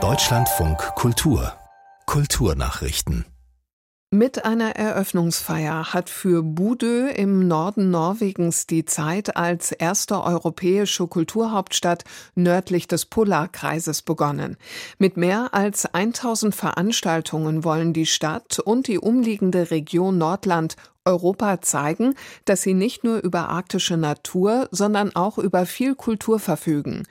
Deutschlandfunk Kultur Kulturnachrichten mit einer Eröffnungsfeier hat für Budö im Norden Norwegens die Zeit als erste europäische Kulturhauptstadt nördlich des Polarkreises begonnen. Mit mehr als 1000 Veranstaltungen wollen die Stadt und die umliegende Region Nordland Europa zeigen, dass sie nicht nur über arktische Natur, sondern auch über viel Kultur verfügen.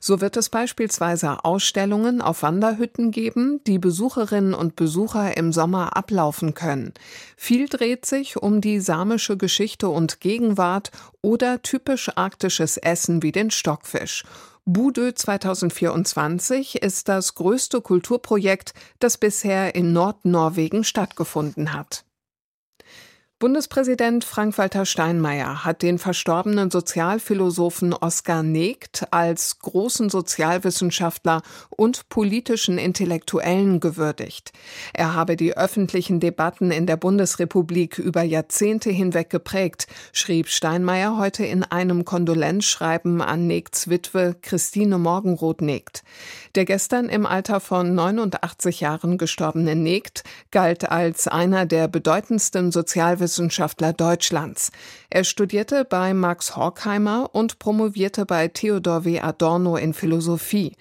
So wird es beispielsweise Ausstellungen auf Wanderhütten geben, die Besucherinnen und Besucher im Sommer ablaufen können. Viel dreht sich um die samische Geschichte und Gegenwart oder typisch arktisches Essen wie den Stockfisch. Budö 2024 ist das größte Kulturprojekt, das bisher in Nordnorwegen stattgefunden hat. Bundespräsident Frank-Walter Steinmeier hat den verstorbenen Sozialphilosophen Oskar Negt als großen Sozialwissenschaftler und politischen Intellektuellen gewürdigt. Er habe die öffentlichen Debatten in der Bundesrepublik über Jahrzehnte hinweg geprägt, schrieb Steinmeier heute in einem Kondolenzschreiben an Negts Witwe Christine Morgenroth-Negt. Der gestern im Alter von 89 Jahren gestorbene Negt galt als einer der bedeutendsten Sozialwissenschaftler Kulturwissenschaftler Deutschlands. Er studierte bei Max Horkheimer und promovierte bei Theodor W. Adorno in Philosophie.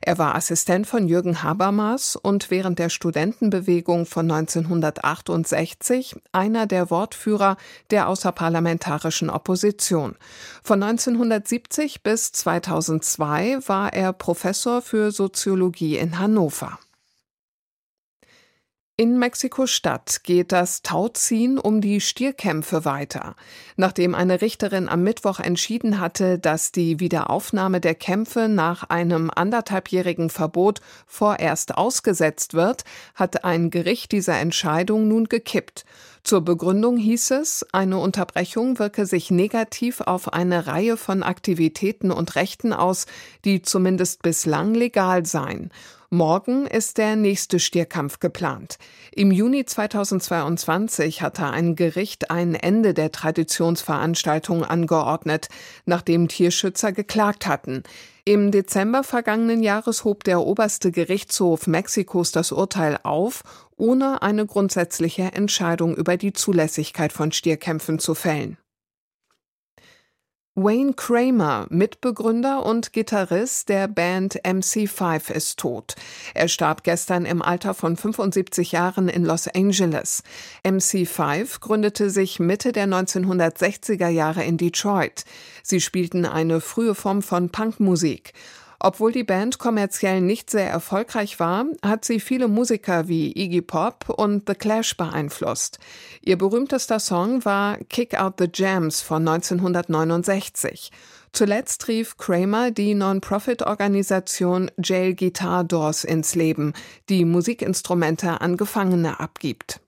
Er war Assistent von Jürgen Habermas und während der Studentenbewegung von 1968 einer der Wortführer der außerparlamentarischen Opposition. Von 1970 bis 2002 war er Professor für Soziologie in Hannover. In Mexiko-Stadt geht das Tauziehen um die Stierkämpfe weiter. Nachdem eine Richterin am Mittwoch entschieden hatte, dass die Wiederaufnahme der Kämpfe nach einem anderthalbjährigen Verbot vorerst ausgesetzt wird, hat ein Gericht diese Entscheidung nun gekippt. Zur Begründung hieß es, eine Unterbrechung wirke sich negativ auf eine Reihe von Aktivitäten und Rechten aus, die zumindest bislang legal seien. Morgen ist der nächste Stierkampf geplant. Im Juni 2022 hatte ein Gericht ein Ende der Traditionsveranstaltung angeordnet, nachdem Tierschützer geklagt hatten. Im Dezember vergangenen Jahres hob der oberste Gerichtshof Mexikos das Urteil auf, ohne eine grundsätzliche Entscheidung über die Zulässigkeit von Stierkämpfen zu fällen. Wayne Kramer, Mitbegründer und Gitarrist der Band MC5, ist tot. Er starb gestern im Alter von 75 Jahren in Los Angeles. MC5 gründete sich Mitte der 1960er Jahre in Detroit. Sie spielten eine frühe Form von Punkmusik. Obwohl die Band kommerziell nicht sehr erfolgreich war, hat sie viele Musiker wie Iggy Pop und The Clash beeinflusst. Ihr berühmtester Song war Kick Out the Jams von 1969. Zuletzt rief Kramer die Non-Profit-Organisation Jail Guitar Doors ins Leben, die Musikinstrumente an Gefangene abgibt.